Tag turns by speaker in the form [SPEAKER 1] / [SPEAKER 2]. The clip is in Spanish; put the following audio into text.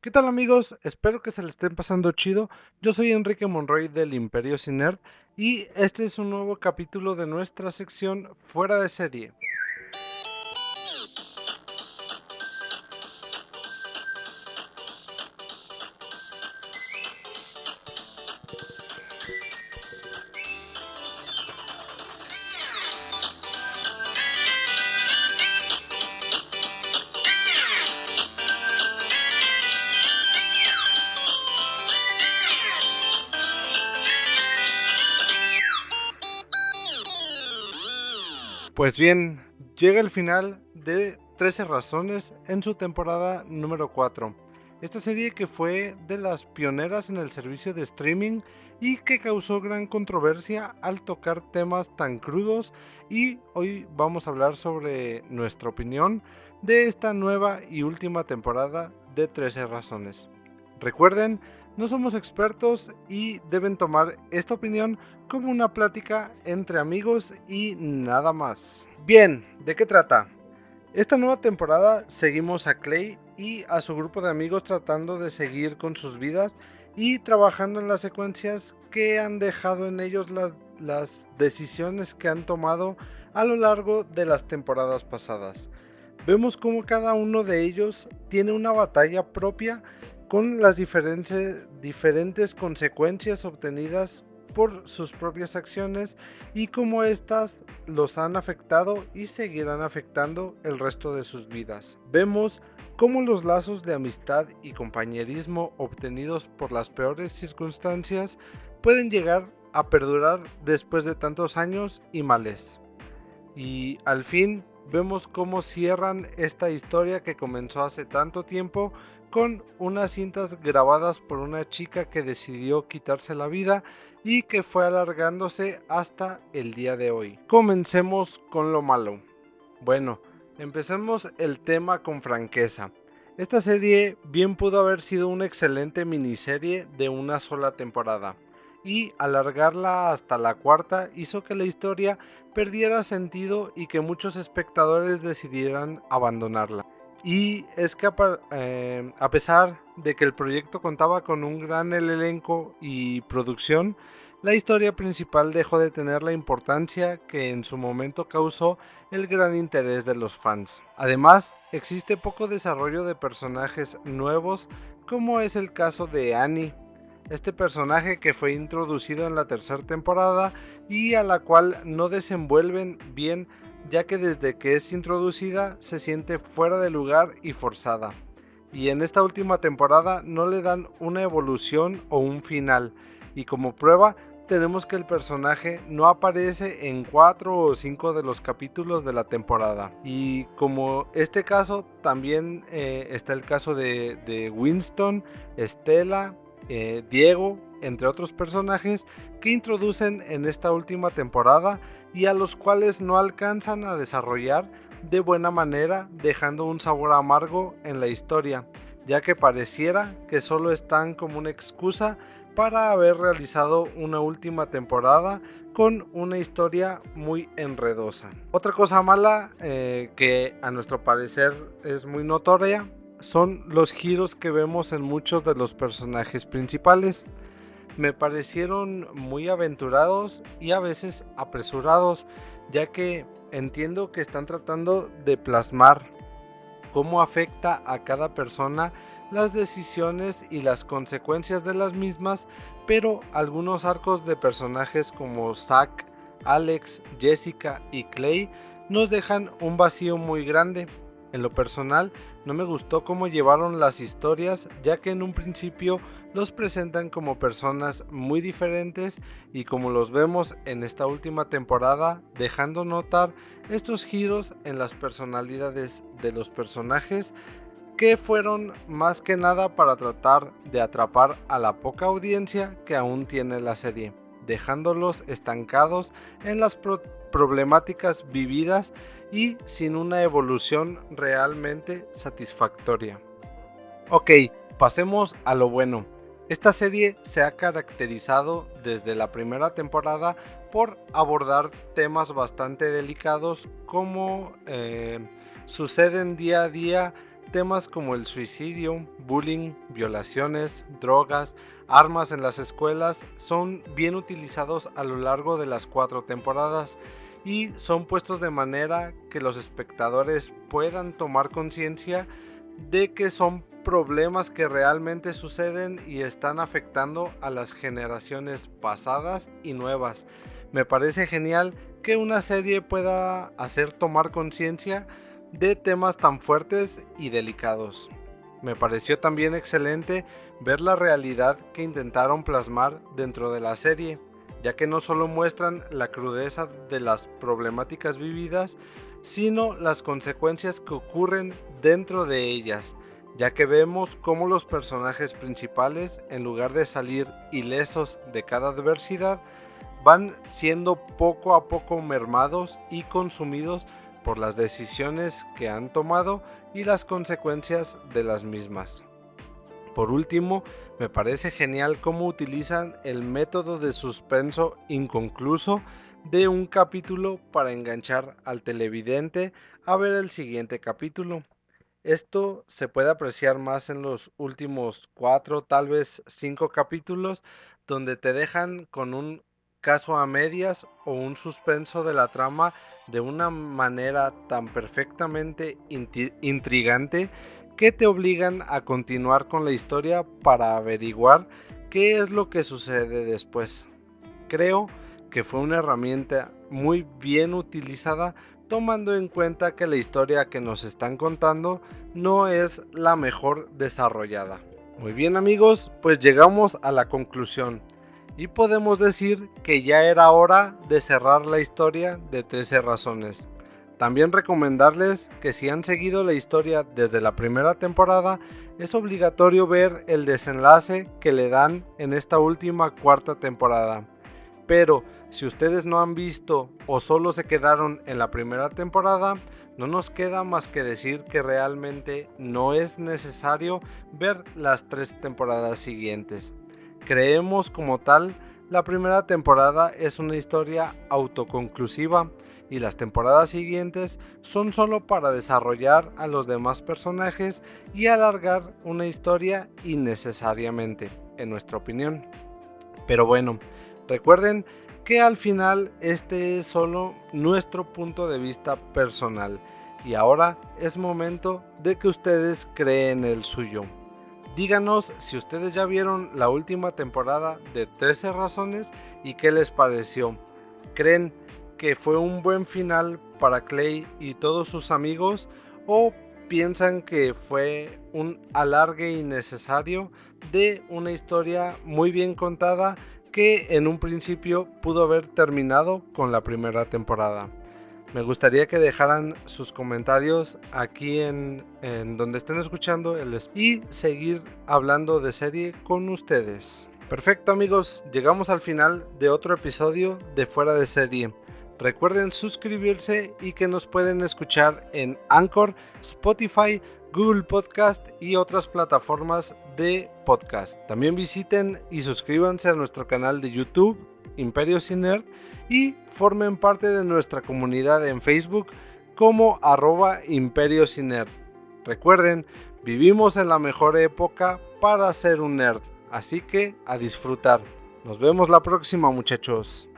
[SPEAKER 1] ¿Qué tal amigos? Espero que se le estén pasando chido. Yo soy Enrique Monroy del Imperio Ciner y este es un nuevo capítulo de nuestra sección Fuera de serie. Pues bien, llega el final de 13 razones en su temporada número 4. Esta serie que fue de las pioneras en el servicio de streaming y que causó gran controversia al tocar temas tan crudos y hoy vamos a hablar sobre nuestra opinión de esta nueva y última temporada de 13 razones. Recuerden, no somos expertos y deben tomar esta opinión como una plática entre amigos y nada más. Bien, ¿de qué trata? Esta nueva temporada seguimos a Clay y a su grupo de amigos tratando de seguir con sus vidas y trabajando en las secuencias que han dejado en ellos las decisiones que han tomado a lo largo de las temporadas pasadas. Vemos como cada uno de ellos tiene una batalla propia con las diferentes, consecuencias obtenidas por sus propias acciones y cómo éstas los han afectado y seguirán afectando el resto de sus vidas. Vemos cómo los lazos de amistad y compañerismo obtenidos por las peores circunstancias pueden llegar a perdurar después de tantos años y males. Y al fin vemos cómo cierran esta historia que comenzó hace tanto tiempo con unas cintas grabadas por una chica que decidió quitarse la vida y que fue alargándose hasta el día de hoy. Comencemos con lo malo. Bueno, empecemos el tema con franqueza. Esta serie bien pudo haber sido una excelente miniserie de una sola temporada y alargarla hasta la cuarta hizo que la historia perdiera sentido y que muchos espectadores decidieran abandonarla. Y es que eh, a, pesar de que el proyecto contaba con un gran elenco y producción, la historia principal dejó de tener la importancia que en su momento causó el gran interés de los fans. Además, existe poco desarrollo de personajes nuevos, como es el caso de Annie, este personaje que fue introducido en la tercera temporada y a la cual no desenvuelven bien ya que desde que es introducida se siente fuera de lugar y forzada. Y en esta última temporada no le dan una evolución o un final. Y como prueba tenemos que el personaje no aparece en cuatro o cinco de los capítulos de la temporada. Y como este caso, también eh, está el caso de, Winston, Estela, eh, Diego, entre otros personajes que introducen en esta última temporada y a los cuales no alcanzan a desarrollar de buena manera, dejando un sabor amargo en la historia, ya que pareciera que solo están como una excusa para haber realizado una última temporada con una historia muy enredosa. Otra cosa mala eh, que a nuestro parecer es muy notoria son los giros que vemos en muchos de los personajes principales me parecieron muy aventurados y a veces apresurados, ya que entiendo que están tratando de plasmar cómo afecta a cada persona las decisiones y las consecuencias de las mismas, pero algunos arcos de personajes como Zack, Alex, Jessica y Clay nos dejan un vacío muy grande. En lo personal, no me gustó cómo llevaron las historias, ya que en un principio los presentan como personas muy diferentes y como los vemos en esta última temporada, dejando notar estos giros en las personalidades de los personajes que fueron más que nada para tratar de atrapar a la poca audiencia que aún tiene la serie, dejándolos estancados en las problemáticas vividas y sin una evolución realmente satisfactoria. Ok, pasemos a lo bueno. Esta serie se ha caracterizado desde la primera temporada por abordar temas bastante delicados como eh, suceden día a día temas como el suicidio, bullying, violaciones, drogas, armas en las escuelas son bien utilizados a lo largo de las cuatro temporadas y son puestos de manera que los espectadores puedan tomar conciencia de que son problemas que realmente suceden y están afectando a las generaciones pasadas y nuevas. Me parece genial que una serie pueda hacer tomar conciencia de temas tan fuertes y delicados. Me pareció también excelente ver la realidad que intentaron plasmar dentro de la serie, ya que no solo muestran la crudeza de las problemáticas vividas, sino las consecuencias que ocurren dentro de ellas, ya que vemos cómo los personajes principales, en lugar de salir ilesos de cada adversidad, van siendo poco a poco mermados y consumidos por las decisiones que han tomado y las consecuencias de las mismas. Por último, me parece genial cómo utilizan el método de suspenso inconcluso de un capítulo para enganchar al televidente a ver el siguiente capítulo. Esto se puede apreciar más en los últimos cuatro, tal vez cinco capítulos, donde te dejan con un caso a medias o un suspenso de la trama de una manera tan perfectamente intrigante que te obligan a continuar con la historia para averiguar qué es lo que sucede después. Creo que fue una herramienta muy bien utilizada tomando en cuenta que la historia que nos están contando no es la mejor desarrollada. Muy bien amigos, pues llegamos a la conclusión y podemos decir que ya era hora de cerrar la historia de 13 razones. También recomendarles que si han seguido la historia desde la primera temporada, es obligatorio ver el desenlace que le dan en esta última cuarta temporada. Pero si ustedes no han visto o solo se quedaron en la primera temporada, no nos queda más que decir que realmente no es necesario ver las tres temporadas siguientes. Creemos como tal, la primera temporada es una historia autoconclusiva y las temporadas siguientes son solo para desarrollar a los demás personajes y alargar una historia innecesariamente, en nuestra opinión. Pero bueno, recuerden que al final este es solo nuestro punto de vista personal y ahora es momento de que ustedes creen el suyo. Díganos si ustedes ya vieron la última temporada de 13 razones y qué les pareció. ¿Creen que fue un buen final para Clay y todos sus amigos o piensan que fue un alargue innecesario de una historia muy bien contada que en un principio pudo haber terminado con la primera temporada? Me gustaría que dejaran sus comentarios aquí en, donde estén escuchando el y seguir hablando de serie con ustedes. Perfecto amigos, llegamos al final de otro episodio de Fuera de Serie. Recuerden suscribirse y que nos pueden escuchar en Anchor, Spotify, Google Podcast y otras plataformas de podcast. También visiten y suscríbanse a nuestro canal de YouTube, Imperio Ciner y formen parte de nuestra comunidad en Facebook como arroba Imperio Recuerden, vivimos en la mejor época para ser un nerd, así que a disfrutar. Nos vemos la próxima muchachos.